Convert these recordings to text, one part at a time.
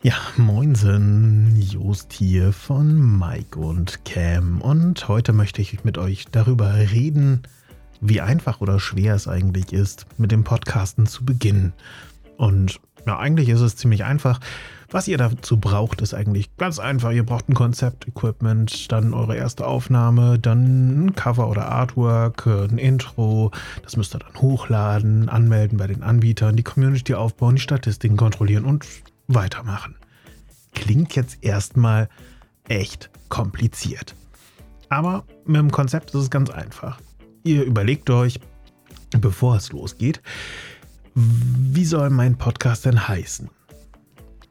Ja, moinsen, Jost hier von Mike und Cam und heute möchte ich mit euch darüber reden, wie einfach oder schwer es eigentlich ist, mit dem Podcasten zu beginnen. Und ja, eigentlich ist es ziemlich einfach. Was ihr dazu braucht, ist eigentlich ganz einfach. Ihr braucht ein Konzept, Equipment, dann eure erste Aufnahme, dann ein Cover oder Artwork, ein Intro. Das müsst ihr dann hochladen, anmelden bei den Anbietern, die Community aufbauen, die Statistiken kontrollieren und weitermachen. Klingt jetzt erstmal echt kompliziert. Aber mit dem Konzept ist es ganz einfach. Ihr überlegt euch, bevor es losgeht, wie soll mein Podcast denn heißen?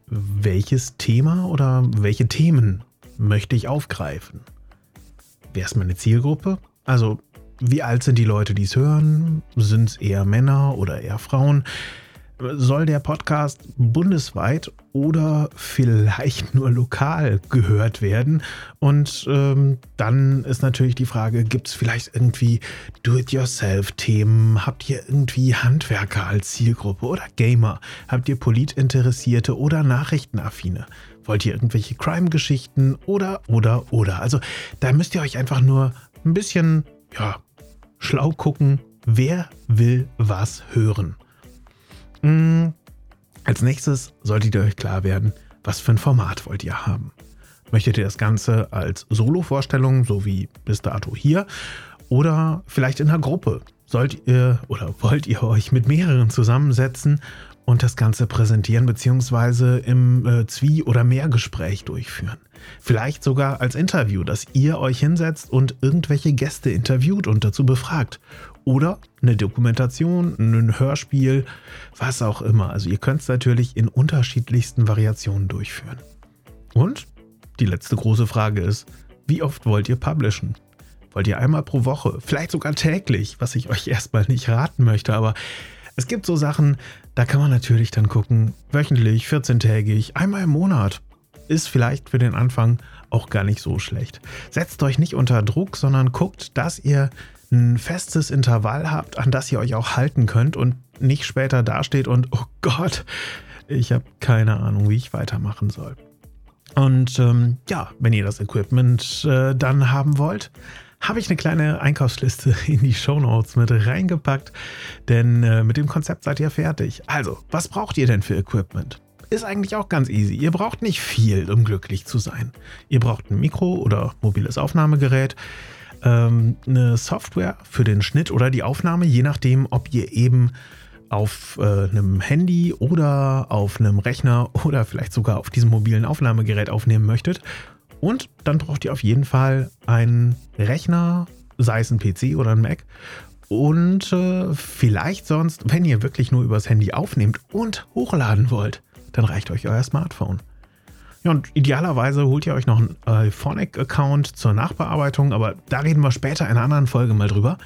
Welches Thema oder welche Themen möchte ich aufgreifen? Wer ist meine Zielgruppe? Also, wie alt sind die Leute, die es hören? Sind es eher Männer oder eher Frauen? Soll der Podcast bundesweit oder vielleicht nur lokal gehört werden? Und ähm, dann ist natürlich die Frage, gibt es vielleicht irgendwie Do-it-yourself-Themen? Habt ihr irgendwie Handwerker als Zielgruppe oder Gamer? Habt ihr Politinteressierte oder Nachrichtenaffine? Wollt ihr irgendwelche Crime-Geschichten oder, oder, oder? Also da müsst ihr euch einfach nur ein bisschen, ja, schlau gucken, wer will was hören. Mm, als nächstes solltet ihr euch klar werden, was für ein Format wollt ihr haben. Möchtet ihr das Ganze als Solo-Vorstellung, so wie bis dato hier, oder vielleicht in einer Gruppe? Sollt ihr oder wollt ihr euch mit mehreren zusammensetzen und das Ganze präsentieren bzw. im äh, Zwie- oder Mehrgespräch durchführen? Vielleicht sogar als Interview, dass ihr euch hinsetzt und irgendwelche Gäste interviewt und dazu befragt. Oder eine Dokumentation, ein Hörspiel, was auch immer. Also ihr könnt es natürlich in unterschiedlichsten Variationen durchführen. Und die letzte große Frage ist, wie oft wollt ihr publishen? Wollt ihr einmal pro Woche, vielleicht sogar täglich, was ich euch erstmal nicht raten möchte, aber es gibt so Sachen, da kann man natürlich dann gucken, wöchentlich, 14-tägig, einmal im Monat. Ist vielleicht für den Anfang auch gar nicht so schlecht. Setzt euch nicht unter Druck, sondern guckt, dass ihr ein festes Intervall habt, an das ihr euch auch halten könnt und nicht später dasteht und, oh Gott, ich habe keine Ahnung, wie ich weitermachen soll. Und ähm, ja, wenn ihr das Equipment äh, dann haben wollt, habe ich eine kleine Einkaufsliste in die Show Notes mit reingepackt, denn äh, mit dem Konzept seid ihr fertig. Also, was braucht ihr denn für Equipment? Ist eigentlich auch ganz easy. Ihr braucht nicht viel, um glücklich zu sein. Ihr braucht ein Mikro oder mobiles Aufnahmegerät ähm, eine Software für den Schnitt oder die Aufnahme, je nachdem, ob ihr eben auf äh, einem Handy oder auf einem Rechner oder vielleicht sogar auf diesem mobilen Aufnahmegerät aufnehmen möchtet. Und dann braucht ihr auf jeden Fall einen Rechner, sei es ein PC oder ein Mac. Und äh, vielleicht sonst, wenn ihr wirklich nur übers Handy aufnehmt und hochladen wollt, dann reicht euch euer Smartphone. Ja, und idealerweise holt ihr euch noch einen Phonic-Account zur Nachbearbeitung, aber da reden wir später in einer anderen Folge mal drüber.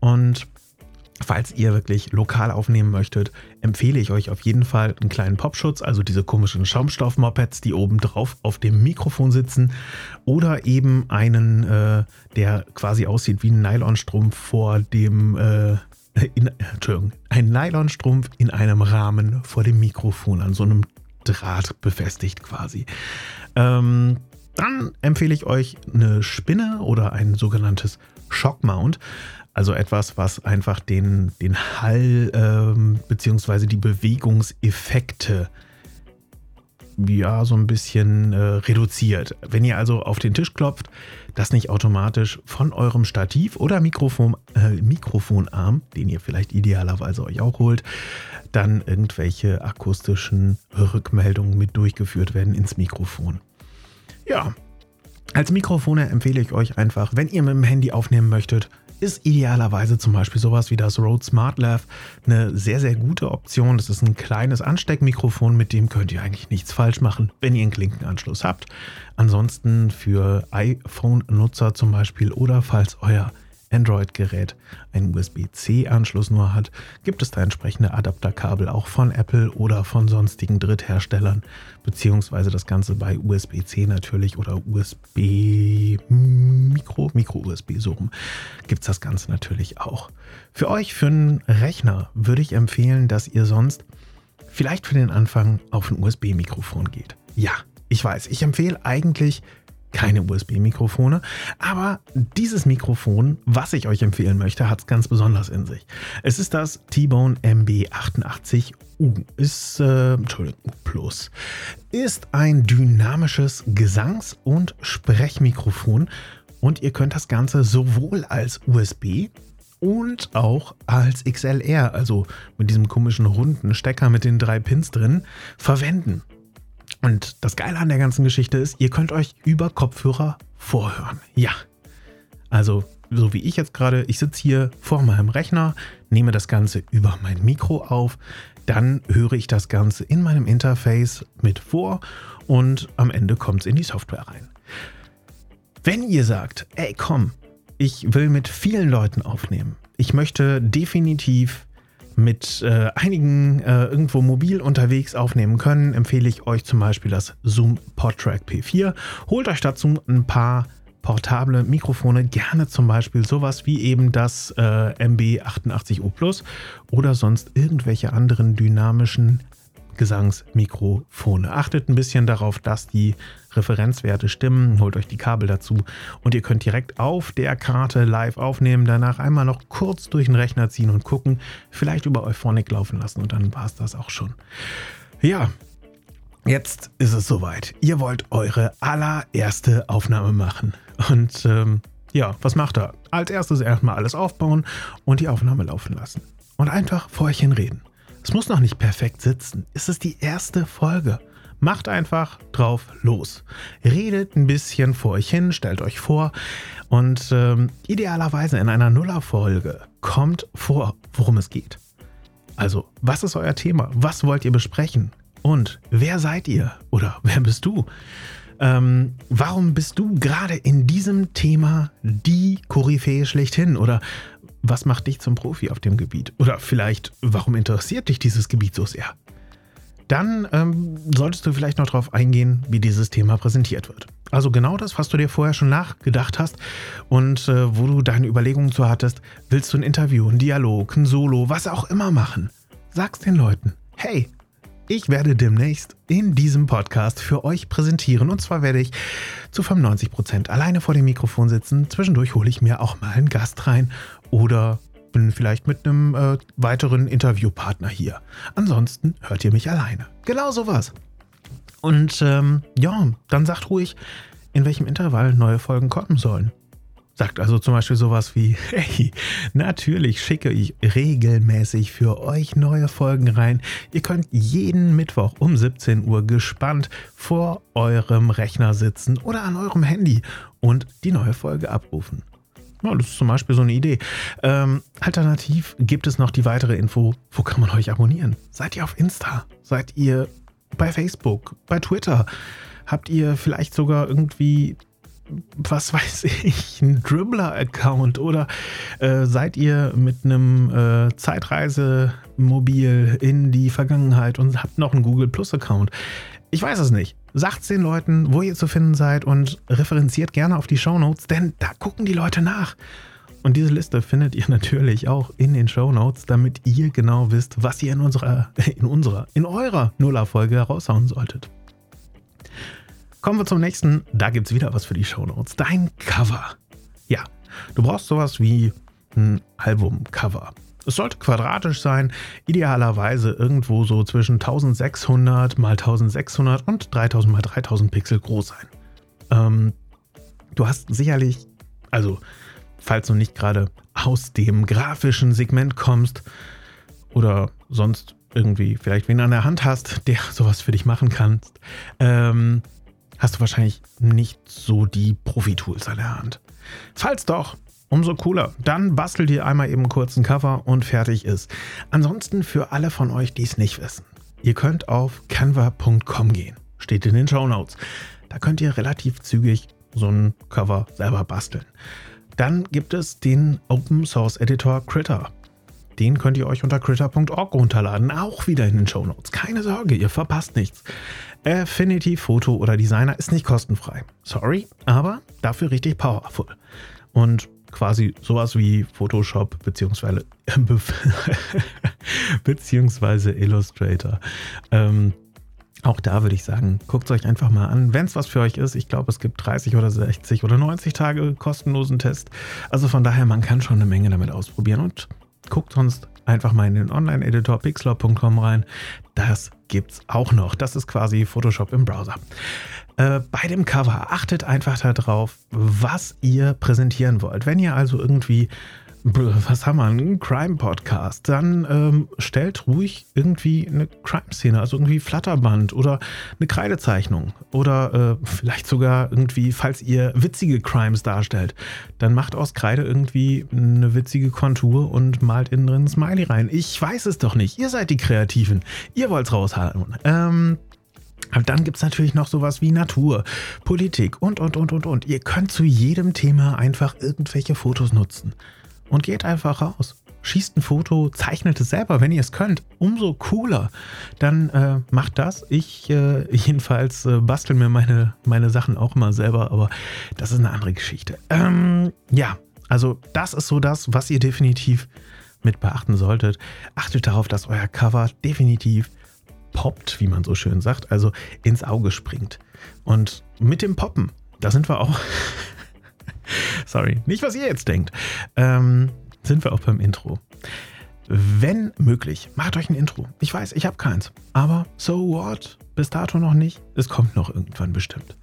Und falls ihr wirklich lokal aufnehmen möchtet, empfehle ich euch auf jeden Fall einen kleinen Popschutz, also diese komischen Schaumstoff-Mopeds, die oben drauf auf dem Mikrofon sitzen, oder eben einen, äh, der quasi aussieht wie ein Nylonstrumpf vor dem. Äh, in, Entschuldigung, ein Nylonstrumpf in einem Rahmen vor dem Mikrofon an so einem Draht befestigt quasi. Ähm, dann empfehle ich euch eine Spinne oder ein sogenanntes Shockmount. Also etwas, was einfach den, den Hall ähm, bzw. die Bewegungseffekte ja so ein bisschen äh, reduziert. Wenn ihr also auf den Tisch klopft, das nicht automatisch von eurem Stativ oder Mikrofon, äh, Mikrofonarm, den ihr vielleicht idealerweise euch auch holt, dann irgendwelche akustischen Rückmeldungen mit durchgeführt werden ins Mikrofon. Ja, als Mikrofone empfehle ich euch einfach, wenn ihr mit dem Handy aufnehmen möchtet, ist idealerweise zum Beispiel sowas wie das Rode SmartLav eine sehr, sehr gute Option. Das ist ein kleines Ansteckmikrofon, mit dem könnt ihr eigentlich nichts falsch machen, wenn ihr einen Klinkenanschluss habt. Ansonsten für iPhone-Nutzer zum Beispiel oder falls euer Android-Gerät einen USB-C-Anschluss nur hat, gibt es da entsprechende Adapterkabel auch von Apple oder von sonstigen Drittherstellern, beziehungsweise das Ganze bei USB-C natürlich oder USB-Mikro, Micro-USB so rum, gibt es das Ganze natürlich auch. Für euch, für einen Rechner, würde ich empfehlen, dass ihr sonst vielleicht für den Anfang auf ein USB-Mikrofon geht. Ja, ich weiß, ich empfehle eigentlich keine USB-Mikrofone, aber dieses Mikrofon, was ich euch empfehlen möchte, hat es ganz besonders in sich. Es ist das T-Bone MB88U, ist, äh, Entschuldigung, Plus, ist ein dynamisches Gesangs- und Sprechmikrofon und ihr könnt das Ganze sowohl als USB und auch als XLR, also mit diesem komischen runden Stecker mit den drei Pins drin, verwenden. Und das Geile an der ganzen Geschichte ist, ihr könnt euch über Kopfhörer vorhören. Ja. Also, so wie ich jetzt gerade, ich sitze hier vor meinem Rechner, nehme das Ganze über mein Mikro auf, dann höre ich das Ganze in meinem Interface mit vor und am Ende kommt es in die Software rein. Wenn ihr sagt, ey komm, ich will mit vielen Leuten aufnehmen, ich möchte definitiv mit äh, einigen äh, irgendwo mobil unterwegs aufnehmen können, empfehle ich euch zum Beispiel das Zoom PodTrack P4. Holt euch dazu ein paar portable Mikrofone, gerne zum Beispiel sowas wie eben das äh, MB88U Plus oder sonst irgendwelche anderen dynamischen Gesangsmikrofone. Achtet ein bisschen darauf, dass die Referenzwerte stimmen, holt euch die Kabel dazu und ihr könnt direkt auf der Karte live aufnehmen, danach einmal noch kurz durch den Rechner ziehen und gucken, vielleicht über Euphonic laufen lassen und dann war es das auch schon. Ja, jetzt ist es soweit. Ihr wollt eure allererste Aufnahme machen und ähm, ja, was macht er? Als erstes erstmal alles aufbauen und die Aufnahme laufen lassen. Und einfach vor euch hin reden. Es muss noch nicht perfekt sitzen. Es ist die erste Folge. Macht einfach drauf los. Redet ein bisschen vor euch hin, stellt euch vor und ähm, idealerweise in einer Nuller-Folge kommt vor, worum es geht. Also, was ist euer Thema? Was wollt ihr besprechen? Und wer seid ihr? Oder wer bist du? Ähm, warum bist du gerade in diesem Thema die Koryphäe schlechthin? Oder was macht dich zum Profi auf dem Gebiet? Oder vielleicht, warum interessiert dich dieses Gebiet so sehr? Dann ähm, solltest du vielleicht noch darauf eingehen, wie dieses Thema präsentiert wird. Also genau das, was du dir vorher schon nachgedacht hast und äh, wo du deine Überlegungen zu hattest, willst du ein Interview, ein Dialog, ein Solo, was auch immer machen. Sag's den Leuten. Hey, ich werde demnächst in diesem Podcast für euch präsentieren. Und zwar werde ich zu 95 Prozent alleine vor dem Mikrofon sitzen. Zwischendurch hole ich mir auch mal einen Gast rein oder bin vielleicht mit einem äh, weiteren Interviewpartner hier. Ansonsten hört ihr mich alleine. Genau sowas. Und ähm, ja, dann sagt ruhig, in welchem Intervall neue Folgen kommen sollen. Sagt also zum Beispiel sowas wie, hey, natürlich schicke ich regelmäßig für euch neue Folgen rein. Ihr könnt jeden Mittwoch um 17 Uhr gespannt vor eurem Rechner sitzen oder an eurem Handy und die neue Folge abrufen. Ja, das ist zum Beispiel so eine Idee. Ähm, alternativ gibt es noch die weitere Info, wo kann man euch abonnieren? Seid ihr auf Insta? Seid ihr bei Facebook? Bei Twitter? Habt ihr vielleicht sogar irgendwie was weiß ich, ein Dribbler-Account oder äh, seid ihr mit einem äh, Zeitreisemobil in die Vergangenheit und habt noch einen Google Plus-Account? Ich weiß es nicht. Sagt den Leuten, wo ihr zu finden seid und referenziert gerne auf die Shownotes, denn da gucken die Leute nach. Und diese Liste findet ihr natürlich auch in den Show Notes, damit ihr genau wisst, was ihr in unserer, in unserer, in eurer Nuller-Folge heraushauen solltet. Kommen wir zum nächsten. Da gibt es wieder was für die Shownotes. Dein Cover. Ja, du brauchst sowas wie ein Albumcover. Es sollte quadratisch sein, idealerweise irgendwo so zwischen 1600 mal 1600 und 3000 mal 3000 Pixel groß sein. Ähm, du hast sicherlich, also falls du nicht gerade aus dem grafischen Segment kommst oder sonst irgendwie vielleicht wen an der Hand hast, der sowas für dich machen kann, ähm, hast du wahrscheinlich nicht so die Profi-Tools an der Hand. Falls doch, umso cooler. Dann bastel dir einmal eben kurz ein Cover und fertig ist. Ansonsten für alle von euch, die es nicht wissen, ihr könnt auf canva.com gehen. Steht in den Show Notes. Da könnt ihr relativ zügig so ein Cover selber basteln. Dann gibt es den Open Source Editor Critter. Den könnt ihr euch unter critter.org runterladen, auch wieder in den Show Notes. Keine Sorge, ihr verpasst nichts. Affinity Photo oder Designer ist nicht kostenfrei. Sorry, aber dafür richtig powerful. Und quasi sowas wie Photoshop beziehungsweise, beziehungsweise Illustrator. Ähm, auch da würde ich sagen, guckt es euch einfach mal an, wenn es was für euch ist. Ich glaube, es gibt 30 oder 60 oder 90 Tage kostenlosen Test. Also von daher, man kann schon eine Menge damit ausprobieren und guckt sonst einfach mal in den Online-Editor pixlr.com rein. Das gibt's auch noch. Das ist quasi Photoshop im Browser. Äh, bei dem Cover achtet einfach darauf, was ihr präsentieren wollt. Wenn ihr also irgendwie was haben wir, einen Crime-Podcast, dann ähm, stellt ruhig irgendwie eine Crime-Szene, also irgendwie Flatterband oder eine Kreidezeichnung oder äh, vielleicht sogar irgendwie, falls ihr witzige Crimes darstellt, dann macht aus Kreide irgendwie eine witzige Kontur und malt innen drin ein Smiley rein. Ich weiß es doch nicht. Ihr seid die Kreativen. Ihr wollt es raushalten. Ähm, dann gibt es natürlich noch sowas wie Natur, Politik und, und, und, und, und. Ihr könnt zu jedem Thema einfach irgendwelche Fotos nutzen und geht einfach raus. Schießt ein Foto, zeichnet es selber, wenn ihr es könnt. Umso cooler. Dann äh, macht das. Ich äh, jedenfalls äh, bastel mir meine, meine Sachen auch mal selber, aber das ist eine andere Geschichte. Ähm, ja, also das ist so das, was ihr definitiv mit beachten solltet. Achtet darauf, dass euer Cover definitiv poppt, wie man so schön sagt, also ins Auge springt. Und mit dem Poppen, da sind wir auch Sorry, nicht was ihr jetzt denkt. Ähm, sind wir auch beim Intro. Wenn möglich, macht euch ein Intro. Ich weiß, ich habe keins. Aber so what? Bis dato noch nicht. Es kommt noch irgendwann bestimmt.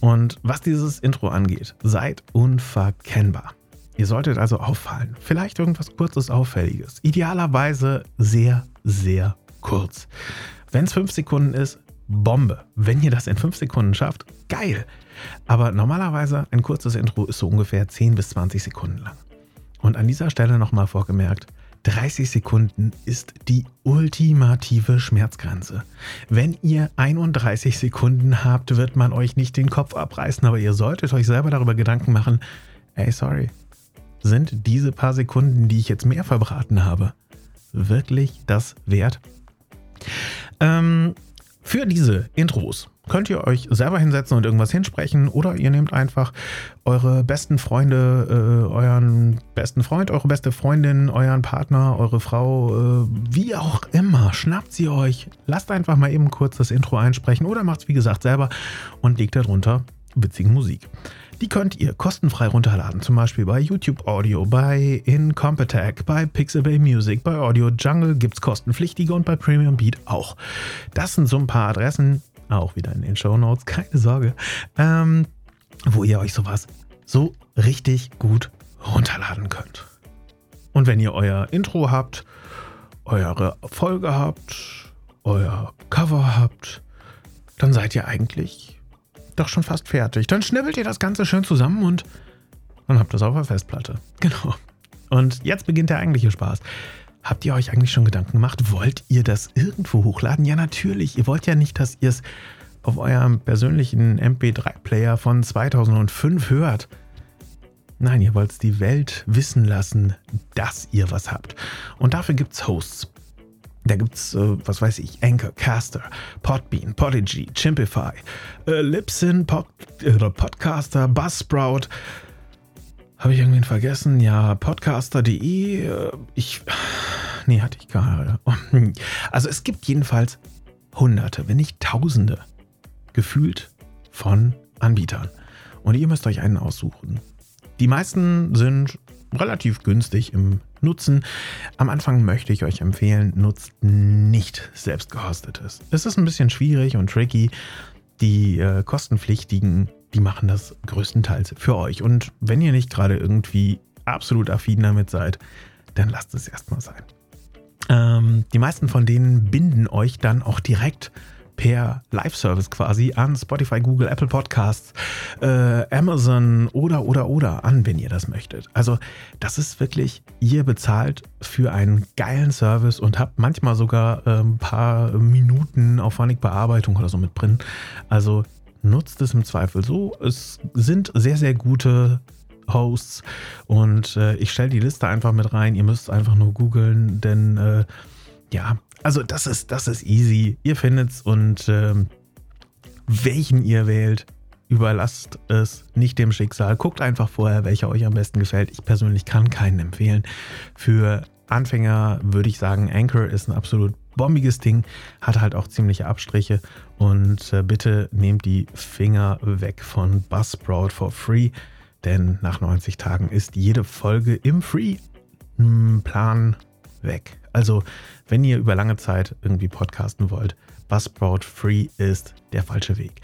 Und was dieses Intro angeht, seid unverkennbar. Ihr solltet also auffallen. Vielleicht irgendwas kurzes, auffälliges. Idealerweise sehr, sehr kurz. Wenn es fünf Sekunden ist, Bombe. Wenn ihr das in fünf Sekunden schafft, geil. Aber normalerweise ein kurzes Intro ist so ungefähr 10 bis 20 Sekunden lang. Und an dieser Stelle nochmal vorgemerkt, 30 Sekunden ist die ultimative Schmerzgrenze. Wenn ihr 31 Sekunden habt, wird man euch nicht den Kopf abreißen, aber ihr solltet euch selber darüber Gedanken machen, ey, sorry, sind diese paar Sekunden, die ich jetzt mehr verbraten habe, wirklich das wert? Ähm, für diese Intros könnt ihr euch selber hinsetzen und irgendwas hinsprechen oder ihr nehmt einfach eure besten Freunde, äh, euren besten Freund, eure beste Freundin, euren Partner, eure Frau, äh, wie auch immer, schnappt sie euch, lasst einfach mal eben kurz das Intro einsprechen oder macht es wie gesagt selber und legt darunter witzige Musik. Die könnt ihr kostenfrei runterladen, zum Beispiel bei YouTube Audio, bei Incompetech, bei Pixabay Music, bei Audio Jungle gibt es kostenpflichtige und bei Premium Beat auch. Das sind so ein paar Adressen, auch wieder in den Show Notes, keine Sorge, ähm, wo ihr euch sowas so richtig gut runterladen könnt. Und wenn ihr euer Intro habt, eure Folge habt, euer Cover habt, dann seid ihr eigentlich doch schon fast fertig. Dann schnibbelt ihr das Ganze schön zusammen und dann habt ihr es auf der Festplatte. Genau. Und jetzt beginnt der eigentliche Spaß. Habt ihr euch eigentlich schon Gedanken gemacht? Wollt ihr das irgendwo hochladen? Ja, natürlich. Ihr wollt ja nicht, dass ihr es auf eurem persönlichen MP3-Player von 2005 hört. Nein, ihr wollt die Welt wissen lassen, dass ihr was habt. Und dafür gibt es Hosts. Da gibt es, äh, was weiß ich, Anchor, Caster, Podbean, Podigy, Chimpify, äh, Libsyn, Pod, äh, Podcaster, Buzzsprout, habe ich irgendwen vergessen? Ja, podcaster.de. Äh, ich. Nee, hatte ich gar nicht. Also es gibt jedenfalls Hunderte, wenn nicht Tausende, gefühlt von Anbietern. Und ihr müsst euch einen aussuchen. Die meisten sind relativ günstig im Nutzen. Am Anfang möchte ich euch empfehlen, nutzt nicht selbst gehostetes. Es ist ein bisschen schwierig und tricky. Die äh, kostenpflichtigen die machen das größtenteils für euch. Und wenn ihr nicht gerade irgendwie absolut affin damit seid, dann lasst es erstmal sein. Ähm, die meisten von denen binden euch dann auch direkt per Live-Service quasi an Spotify, Google, Apple Podcasts, äh, Amazon oder oder oder an, wenn ihr das möchtet. Also das ist wirklich, ihr bezahlt für einen geilen Service und habt manchmal sogar äh, ein paar Minuten aufwendig Bearbeitung oder so mit drin. Also nutzt es im Zweifel so. Es sind sehr, sehr gute Hosts und äh, ich stelle die Liste einfach mit rein. Ihr müsst einfach nur googeln, denn äh, ja, also das ist, das ist easy. Ihr findet es und äh, welchen ihr wählt, überlasst es nicht dem Schicksal. Guckt einfach vorher, welcher euch am besten gefällt. Ich persönlich kann keinen empfehlen. Für Anfänger würde ich sagen, Anchor ist ein absolut bombiges Ding, hat halt auch ziemliche Abstriche und äh, bitte nehmt die Finger weg von Buzzsprout for free, denn nach 90 Tagen ist jede Folge im Free-Plan weg. Also, wenn ihr über lange Zeit irgendwie podcasten wollt, Buzzsprout Free ist der falsche Weg.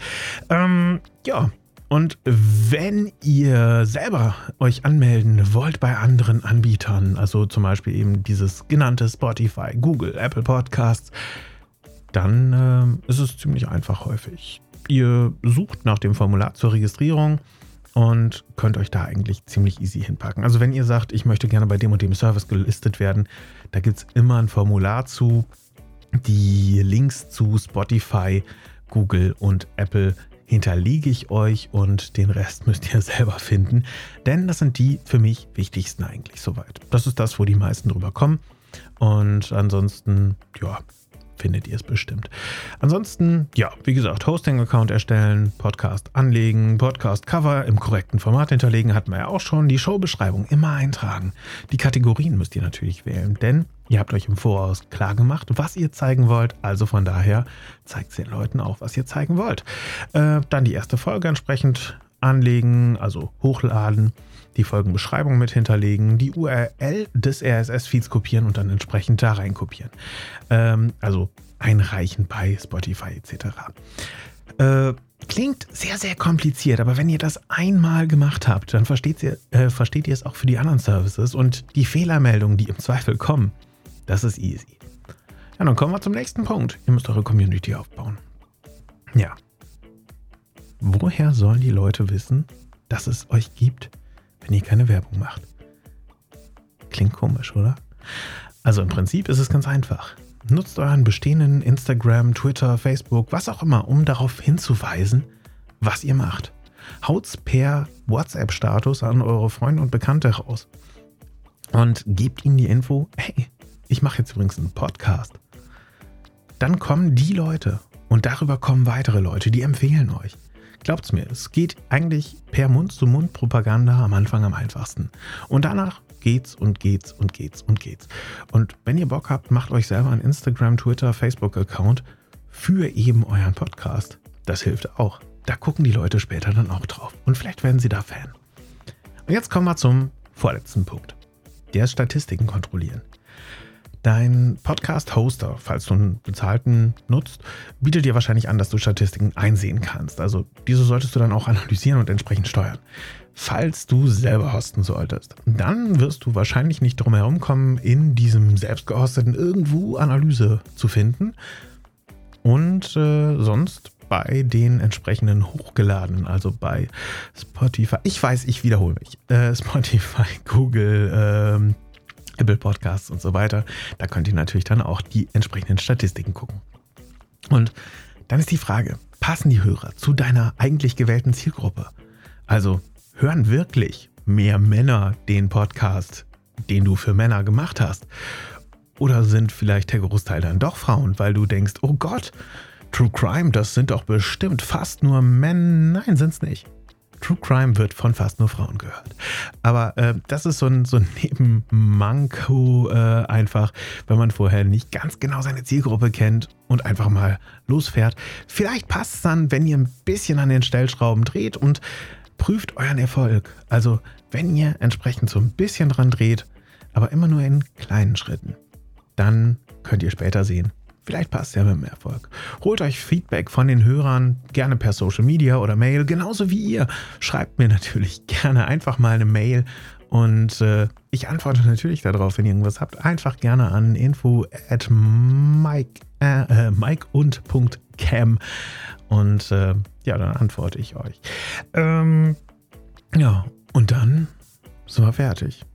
Ähm, ja, und wenn ihr selber euch anmelden wollt bei anderen Anbietern, also zum Beispiel eben dieses genannte Spotify, Google, Apple Podcasts, dann äh, ist es ziemlich einfach häufig. Ihr sucht nach dem Formular zur Registrierung und könnt euch da eigentlich ziemlich easy hinpacken. Also wenn ihr sagt, ich möchte gerne bei dem und dem Service gelistet werden, da gibt es immer ein Formular zu. Die Links zu Spotify, Google und Apple hinterlege ich euch und den Rest müsst ihr selber finden, denn das sind die für mich wichtigsten eigentlich soweit. Das ist das, wo die meisten drüber kommen und ansonsten, ja, findet ihr es bestimmt. Ansonsten, ja, wie gesagt, Hosting-Account erstellen, Podcast anlegen, Podcast-Cover im korrekten Format hinterlegen, hatten wir ja auch schon. Die Showbeschreibung immer eintragen. Die Kategorien müsst ihr natürlich wählen, denn ihr habt euch im Voraus klar gemacht, was ihr zeigen wollt. Also von daher zeigt es den Leuten auch, was ihr zeigen wollt. Äh, dann die erste Folge entsprechend anlegen, also hochladen die Folgenbeschreibung mit hinterlegen, die URL des RSS-Feeds kopieren und dann entsprechend da rein kopieren. Ähm, also einreichen bei Spotify etc. Äh, klingt sehr, sehr kompliziert, aber wenn ihr das einmal gemacht habt, dann versteht ihr, äh, versteht ihr es auch für die anderen Services und die Fehlermeldungen, die im Zweifel kommen, das ist easy. Ja, dann kommen wir zum nächsten Punkt. Ihr müsst eure Community aufbauen. Ja. Woher sollen die Leute wissen, dass es euch gibt? wenn ihr keine Werbung macht. Klingt komisch, oder? Also im Prinzip ist es ganz einfach. Nutzt euren bestehenden Instagram, Twitter, Facebook, was auch immer, um darauf hinzuweisen, was ihr macht. Haut's per WhatsApp-Status an eure Freunde und Bekannte raus. Und gebt ihnen die Info, hey, ich mache jetzt übrigens einen Podcast. Dann kommen die Leute und darüber kommen weitere Leute, die empfehlen euch. Glaubt's mir, es geht eigentlich per Mund-zu-Mund-Propaganda am Anfang am einfachsten. Und danach geht's und geht's und geht's und geht's. Und wenn ihr Bock habt, macht euch selber einen Instagram, Twitter, Facebook-Account für eben euren Podcast. Das hilft auch. Da gucken die Leute später dann auch drauf. Und vielleicht werden sie da Fan. Und jetzt kommen wir zum vorletzten Punkt. Der ist Statistiken kontrollieren. Dein Podcast-Hoster, falls du einen bezahlten nutzt, bietet dir wahrscheinlich an, dass du Statistiken einsehen kannst. Also diese solltest du dann auch analysieren und entsprechend steuern. Falls du selber hosten solltest, dann wirst du wahrscheinlich nicht drum herum kommen, in diesem selbstgehosteten irgendwo Analyse zu finden. Und äh, sonst bei den entsprechenden hochgeladenen, also bei Spotify. Ich weiß, ich wiederhole mich. Äh, Spotify, Google, ähm, Apple Podcasts und so weiter. Da könnt ihr natürlich dann auch die entsprechenden Statistiken gucken. Und dann ist die Frage, passen die Hörer zu deiner eigentlich gewählten Zielgruppe? Also hören wirklich mehr Männer den Podcast, den du für Männer gemacht hast? Oder sind vielleicht der Großteil dann doch Frauen, weil du denkst, oh Gott, True Crime, das sind doch bestimmt fast nur Männer. Nein, sind es nicht. True Crime wird von fast nur Frauen gehört. Aber äh, das ist so ein, so ein Nebenmanko äh, einfach, wenn man vorher nicht ganz genau seine Zielgruppe kennt und einfach mal losfährt. Vielleicht passt es dann, wenn ihr ein bisschen an den Stellschrauben dreht und prüft euren Erfolg. Also wenn ihr entsprechend so ein bisschen dran dreht, aber immer nur in kleinen Schritten, dann könnt ihr später sehen, Vielleicht passt ja mit dem Erfolg. Holt euch Feedback von den Hörern, gerne per Social Media oder Mail, genauso wie ihr. Schreibt mir natürlich gerne einfach mal eine Mail und äh, ich antworte natürlich darauf, wenn ihr irgendwas habt. Einfach gerne an info at mike, äh, äh mike und .cam und äh, ja, dann antworte ich euch. Ähm, ja, und dann sind wir fertig.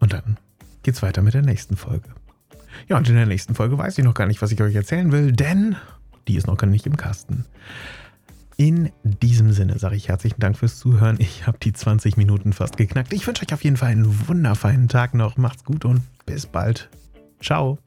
Und dann geht's weiter mit der nächsten Folge. Ja, und in der nächsten Folge weiß ich noch gar nicht, was ich euch erzählen will, denn die ist noch gar nicht im Kasten. In diesem Sinne sage ich herzlichen Dank fürs Zuhören. Ich habe die 20 Minuten fast geknackt. Ich wünsche euch auf jeden Fall einen wundervollen Tag noch. Macht's gut und bis bald. Ciao.